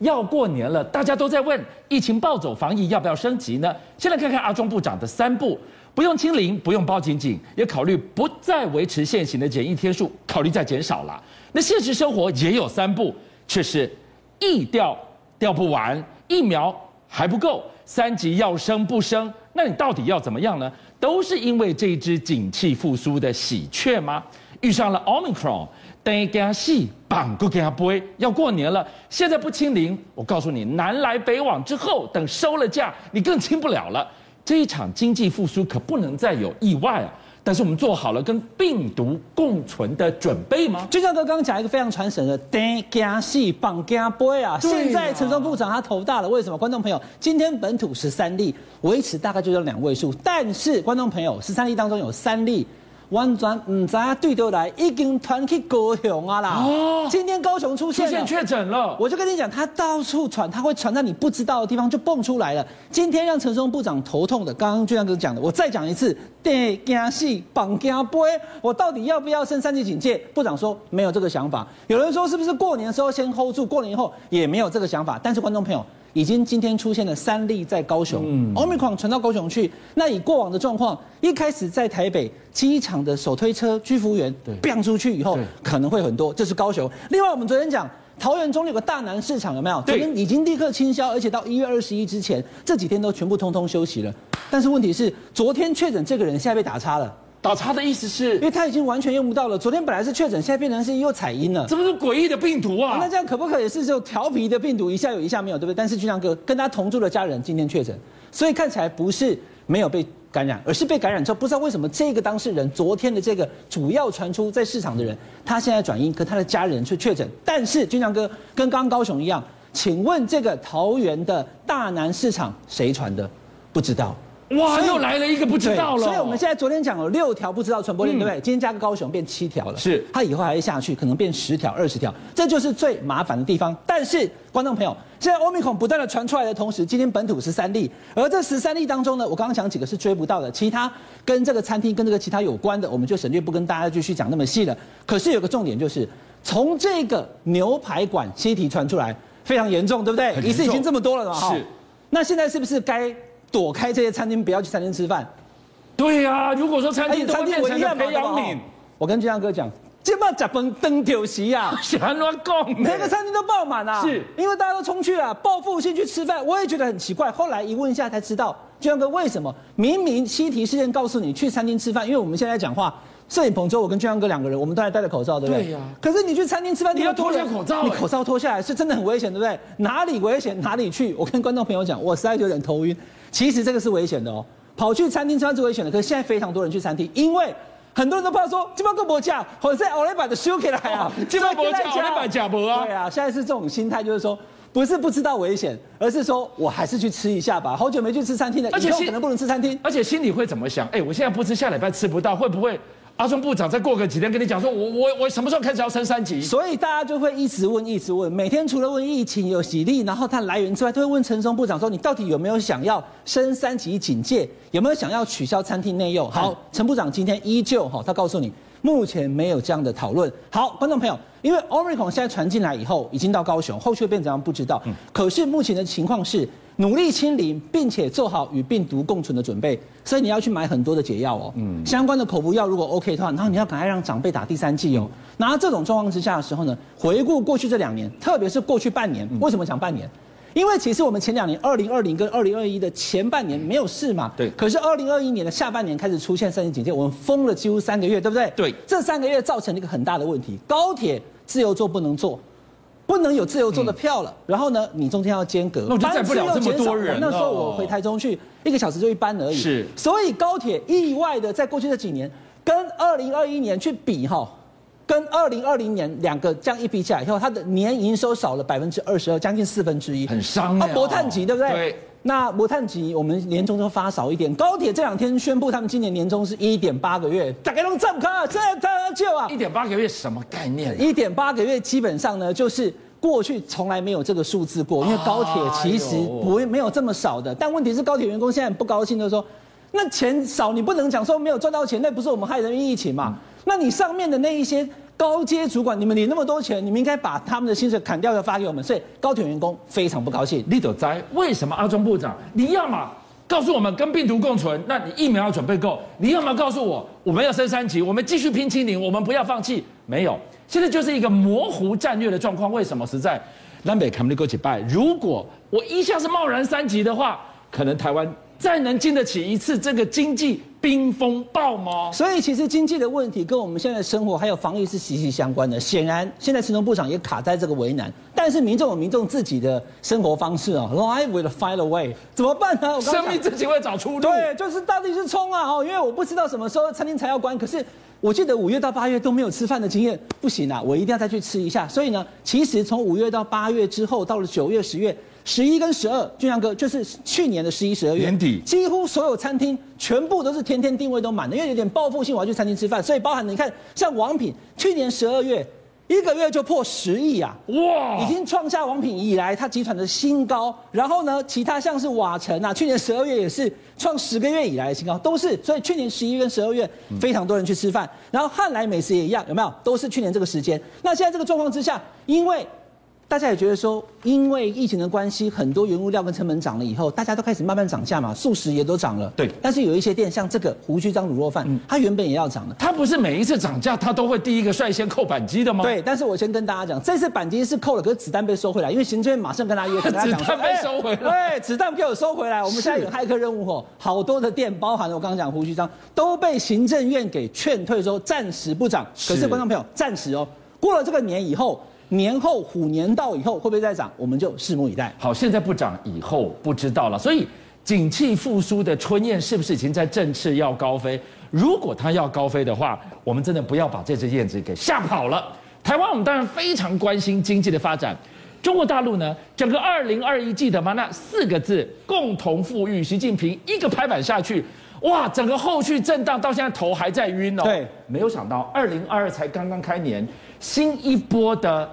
要过年了，大家都在问疫情暴走，防疫要不要升级呢？先来看看阿中部长的三步：不用清零，不用包紧紧，也考虑不再维持现行的检疫天数，考虑再减少了。那现实生活也有三步，却是疫调调不完，疫苗还不够，三级要升不升？那你到底要怎么样呢？都是因为这一只景气复苏的喜鹊吗？遇上了 Omicron。等给他细绑个给他背，要过年了，现在不清零，我告诉你，南来北往之后，等收了假，你更清不了了。这一场经济复苏可不能再有意外啊！但是我们做好了跟病毒共存的准备吗？就像哥刚刚讲一个非常传神的，等给他细绑给他背啊！现在陈时中部长他头大了，为什么？观众朋友，今天本土十三例，维持大概就是两位数，但是观众朋友，十三例当中有三例。完全唔知啊，对头来已经传去高雄啊啦！哦，今天高雄出现出现确诊了，我就跟你讲，他到处传，他会传到你不知道的地方就蹦出来了。今天让陈松部长头痛的，刚刚就像哥讲的，我再讲一次，得惊死绑惊背，我到底要不要升三级警戒？部长说没有这个想法。有人说是不是过年的时候先 hold 住，过年以后也没有这个想法。但是观众朋友。已经今天出现了三例在高雄，嗯，Omicron 传到高雄去。那以过往的状况，一开始在台北机场的手推车居服员，对，变出去以后可能会很多，这是高雄。另外，我们昨天讲桃园中有个大南市场，有没有？昨天已经立刻清销，而且到一月二十一之前，这几天都全部通通休息了。但是问题是，昨天确诊这个人现在被打叉了。打叉的意思是，因为他已经完全用不到了。昨天本来是确诊，现在变成是又采阴了。这不是诡异的病毒啊？那这样可不可以是就调皮的病毒，一下有，一下没有，对不对？但是俊相哥跟他同住的家人今天确诊，所以看起来不是没有被感染，而是被感染之后，不知道为什么这个当事人昨天的这个主要传出在市场的人，他现在转阴，可他的家人却确诊。但是俊相哥跟刚刚高雄一样，请问这个桃园的大南市场谁传的？不知道。哇，又来了一个不知道了。所以我们现在昨天讲了六条不知道传播链，对不对？今天加个高雄变七条了。是，它以后还会下去，可能变十条、二十条，这就是最麻烦的地方。但是观众朋友，现在欧米孔不断的传出来的同时，今天本土十三例，而这十三例当中呢，我刚刚讲几个是追不到的，其他跟这个餐厅跟这个其他有关的，我们就省略不跟大家继续讲那么细了。可是有个重点就是，从这个牛排馆西提传出来非常严重，对不对？疑似已经这么多了嘛？是。那现在是不是该？躲开这些餐厅，不要去餐厅吃饭。对呀、啊，如果说餐厅餐厅我一样培养皿，我跟俊亮哥讲，今晚假崩登酒席呀，喜欢乱讲，每个餐厅都爆满啊，是因为大家都冲去了，报复性去吃饭。我也觉得很奇怪，后来一问一下才知道，俊相哥为什么明明西提事件告诉你去餐厅吃饭，因为我们现在讲话。摄影棚之后，我跟俊阳哥两个人，我们都还戴着口罩，对不对？对呀、啊。可是你去餐厅吃饭，你要脱下口罩，你口罩脱下来是真的很危险，对不对？哪里危险哪里去。我跟观众朋友讲，我实在有点头晕。其实这个是危险的哦，跑去餐厅吃饭是危险的。可是现在非常多人去餐厅，因为很多人都怕说，这帮个博假，或者在奥莱版的修起来啊，这帮博假奥莱版假博啊。对啊，现在是这种心态，就是说不是不知道危险，而是说我还是去吃一下吧。好久没去吃餐厅了，以后可能不能吃餐厅，而且心里会怎么想？哎，我现在不吃，下礼拜吃不到，会不会？阿中部长再过个几天跟你讲说，我我我什么时候开始要升三级？所以大家就会一直问，一直问，每天除了问疫情有几例，然后它来源之外，都会问陈松部长说，你到底有没有想要升三级警戒？有没有想要取消餐厅内用？好，陈部长今天依旧哈，他告诉你。目前没有这样的讨论。好，观众朋友，因为 Omicron 现在传进来以后，已经到高雄，后续会变怎样不知道。可是目前的情况是努力清零，并且做好与病毒共存的准备。所以你要去买很多的解药哦。嗯。相关的口服药如果 OK 的话，然后你要赶快让长辈打第三剂哦。那这种状况之下的时候呢，回顾过去这两年，特别是过去半年，为什么讲半年？因为其实我们前两年，二零二零跟二零二一的前半年没有事嘛，对。可是二零二一年的下半年开始出现三级警戒，我们封了几乎三个月，对不对？对。这三个月造成了一个很大的问题，高铁自由座不能坐，不能有自由座的票了。嗯、然后呢，你中间要间隔，那我就载不了这么多人。那时候我回台中去，一个小时就一班而已。是。所以高铁意外的在过去这几年跟二零二一年去比哈。跟二零二零年两个这样一比起来以后，它的年营收少了百分之二十二，将近四分之一，很伤啊。博碳级对不对？对。那博碳级我们年终都发少一点。高铁这两天宣布，他们今年年终是一点八个月，大概弄这么高，这这就啊。一点八个月什么概念啊？一点八个月基本上呢，就是过去从来没有这个数字过，因为高铁其实不没有这么少的。但问题是高铁员工现在很不高兴，就是说，那钱少你不能讲说没有赚到钱，那不是我们害人民疫情嘛？那你上面的那一些。高阶主管，你们领那么多钱，你们应该把他们的薪水砍掉，要发给我们。所以高铁员工非常不高兴。立斗哉，为什么阿中部长，你要么告诉我们跟病毒共存，那你疫苗要准备够；你要么告诉我，我们要升三级，我们继续拼清零，我们不要放弃。没有，现在就是一个模糊战略的状况。为什么？实在南北看不过去拜。如果我一下是贸然三级的话，可能台湾。再能经得起一次这个经济冰风暴吗？所以其实经济的问题跟我们现在的生活还有防疫是息息相关的。显然，现在陈时中部长也卡在这个为难。但是民众有民众自己的生活方式啊，Life will find a way，怎么办呢？我生命自己会找出路。对，就是到底是冲啊！哦，因为我不知道什么时候餐厅才要关。可是我记得五月到八月都没有吃饭的经验，不行啊，我一定要再去吃一下。所以呢，其实从五月到八月之后，到了九月、十月。十一跟十二，俊阳哥就是去年的十一、十二月年底，几乎所有餐厅全部都是天天定位都满的，因为有点报复性，我要去餐厅吃饭，所以包含你看，像王品，去年十二月一个月就破十亿啊，哇，已经创下王品以来它集团的新高。然后呢，其他像是瓦城啊，去年十二月也是创十个月以来的新高，都是。所以去年十一跟十二月非常多人去吃饭，然后汉来美食也一样，有没有？都是去年这个时间。那现在这个状况之下，因为大家也觉得说，因为疫情的关系，很多原物料跟成本涨了以后，大家都开始慢慢涨价嘛，素食也都涨了。对。但是有一些店，像这个胡须张卤肉饭，嗯，它原本也要涨的。它不是每一次涨价，它都会第一个率先扣板机的吗？对。但是我先跟大家讲，这次板机是扣了，可是子弹被收回来，因为行政院马上跟他约，跟他讲说，子弹被收回来。对，子弹给我收回来。我们现在有骇客任务哦，好多的店，包含了我刚刚讲胡须张，都被行政院给劝退，说暂时不涨。可是观众朋友，暂时哦，过了这个年以后。年后虎年到以后会不会再涨？我们就拭目以待。好，现在不涨，以后不知道了。所以，景气复苏的春燕是不是已经在振翅要高飞？如果它要高飞的话，我们真的不要把这只燕子给吓跑了。台湾我们当然非常关心经济的发展。中国大陆呢，整个二零二一记得吗？那四个字“共同富裕”，习近平一个拍板下去，哇，整个后续震荡到现在头还在晕哦。对，没有想到二零二二才刚刚开年，新一波的。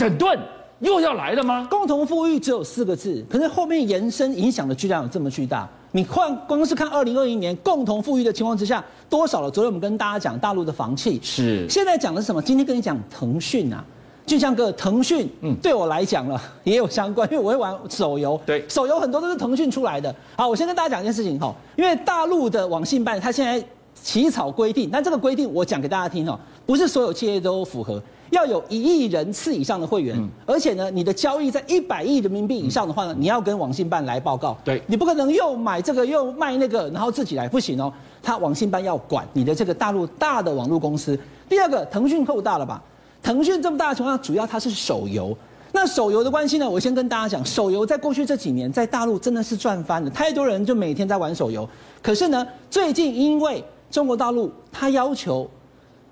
整顿又要来了吗？共同富裕只有四个字，可是后面延伸影响的巨量有这么巨大。你看，光是看二零二一年共同富裕的情况之下，多少了？昨天我们跟大家讲大陆的房企，是现在讲的是什么？今天跟你讲腾讯啊，俊相哥，腾讯，嗯，对我来讲了也有相关，因为我会玩手游，对，手游很多都是腾讯出来的。好，我先跟大家讲一件事情哈，因为大陆的网信办它现在起草规定，但这个规定我讲给大家听哦，不是所有企业都符合。要有一亿人次以上的会员，嗯、而且呢，你的交易在一百亿人民币以上的话呢，嗯、你要跟网信办来报告。对，你不可能又买这个又卖那个，然后自己来不行哦。他网信办要管你的这个大陆大的网络公司。第二个，腾讯够大了吧？腾讯这么大的情况下，主要它是手游。那手游的关系呢，我先跟大家讲，手游在过去这几年在大陆真的是赚翻了，太多人就每天在玩手游。可是呢，最近因为中国大陆它要求。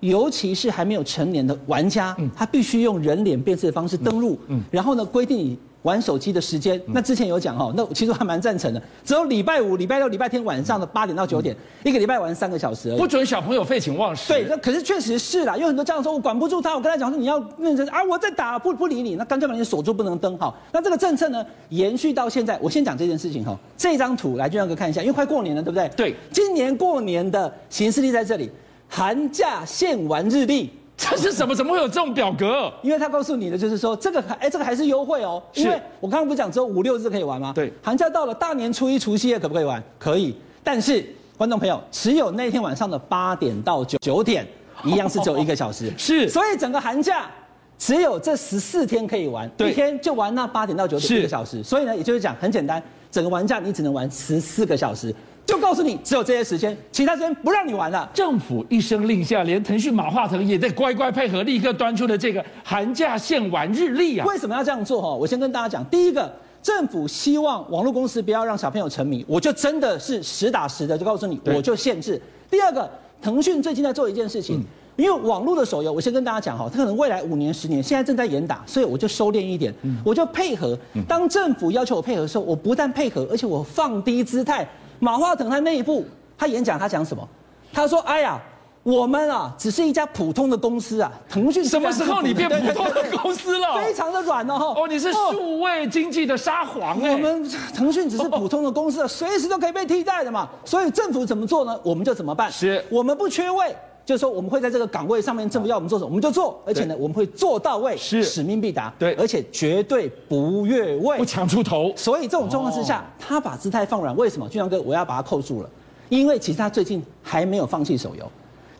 尤其是还没有成年的玩家，他必须用人脸辨识的方式登录，然后呢，规定你玩手机的时间。那之前有讲哈，那其实还蛮赞成的，只有礼拜五、礼拜六、礼拜天晚上的八点到九点，一个礼拜玩三个小时而已，不准小朋友废寝忘食。对，那可是确实是啦，因为很多家长说我管不住他，我跟他讲说你要认真啊，我在打不不理你，那干脆把你锁住不能登哈。那这个政策呢，延续到现在，我先讲这件事情哈。这张图来俊亮哥看一下，因为快过年了，对不对？对，今年过年的形势力在这里。寒假限玩日历，这是什么？怎么会有这种表格？因为他告诉你的就是说，这个还哎，这个还是优惠哦。因为我刚刚不是讲只有五六日可以玩吗？对，寒假到了，大年初一、除夕夜可不可以玩？可以。但是观众朋友，只有那天晚上的八点到九九点，一样是只有一个小时。是，所以整个寒假只有这十四天可以玩，一天就玩那八点到九点一个小时。所以呢，也就是讲很简单，整个玩假你只能玩十四个小时。就告诉你，只有这些时间，其他时间不让你玩了。政府一声令下，连腾讯马化腾也在乖乖配合，立刻端出了这个寒假限玩日历啊！为什么要这样做？哈，我先跟大家讲，第一个，政府希望网络公司不要让小朋友沉迷，我就真的是实打实的就告诉你，我就限制。第二个，腾讯最近在做一件事情，因为网络的手游，我先跟大家讲哈，它可能未来五年、十年，现在正在严打，所以我就收敛一点，我就配合。当政府要求我配合的时候，我不但配合，而且我放低姿态。马化腾他内部，他演讲他讲什么？他说：“哎呀，我们啊，只是一家普通的公司啊。腾讯什么时候你变普通的公司了？非常的软哦。哦，你是数位经济的沙皇哎。我们腾讯只是普通的公司，随时都可以被替代的嘛。所以政府怎么做呢？我们就怎么办。是，我们不缺位。”就是说我们会在这个岗位上面，政府要我们做什么，我们就做，而且呢，我们会做到位，是使命必达，对，而且绝对不越位，不抢出头。所以这种状况之下，他把姿态放软，为什么？俊阳哥，我要把他扣住了，因为其实他最近还没有放弃手游。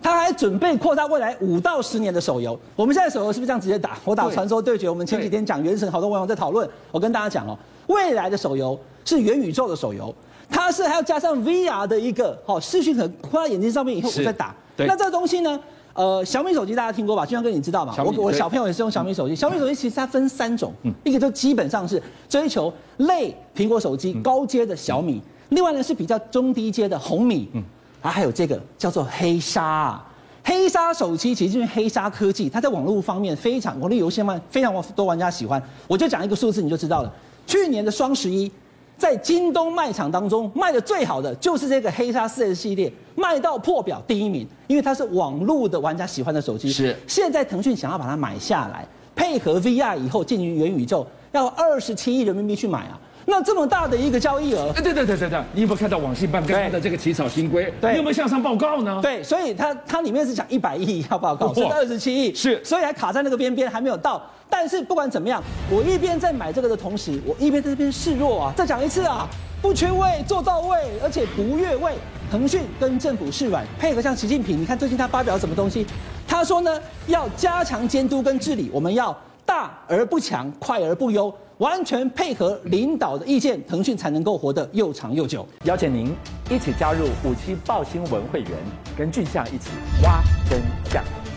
他还准备扩大未来五到十年的手游。我们现在手游是不是这样直接打？我打传说对决。我们前几天讲原神，好多网友在讨论。我跟大家讲哦，未来的手游是元宇宙的手游，它是还要加上 VR 的一个哦视讯，可能放在眼睛上面以后我再打。那这个东西呢？呃，小米手机大家听过吧？俊相哥你知道吗？我我小朋友也是用小米手机。小米手机其实它分三种，一个就基本上是追求类苹果手机高阶的小米，另外呢是比较中低阶的红米。啊，还有这个叫做黑鲨啊，黑鲨手机其实就是黑鲨科技，它在网络方面非常，网络游戏方面非常多玩家喜欢。我就讲一个数字你就知道了，去年的双十一，在京东卖场当中卖的最好的就是这个黑鲨四 S 系列，卖到破表第一名，因为它是网络的玩家喜欢的手机。是，现在腾讯想要把它买下来，配合 VR 以后进行元宇宙，要二十七亿人民币去买啊。那这么大的一个交易额，哎，对对对对对，你有没有看到网信办跟他的这个起草新规？对，你有没有向上报告呢？对，所以它它里面是讲一百亿要报告，是二十七亿，是，所以还卡在那个边边还没有到。但是不管怎么样，我一边在买这个的同时，我一边在这边示弱啊。再讲一次啊，不缺位，做到位，而且不越位。腾讯跟政府示软，配合像习近平，你看最近他发表什么东西？他说呢，要加强监督跟治理，我们要大而不强，快而不优。完全配合领导的意见，腾讯才能够活得又长又久。邀请您一起加入五七报新闻会员，跟俊相一起挖真相。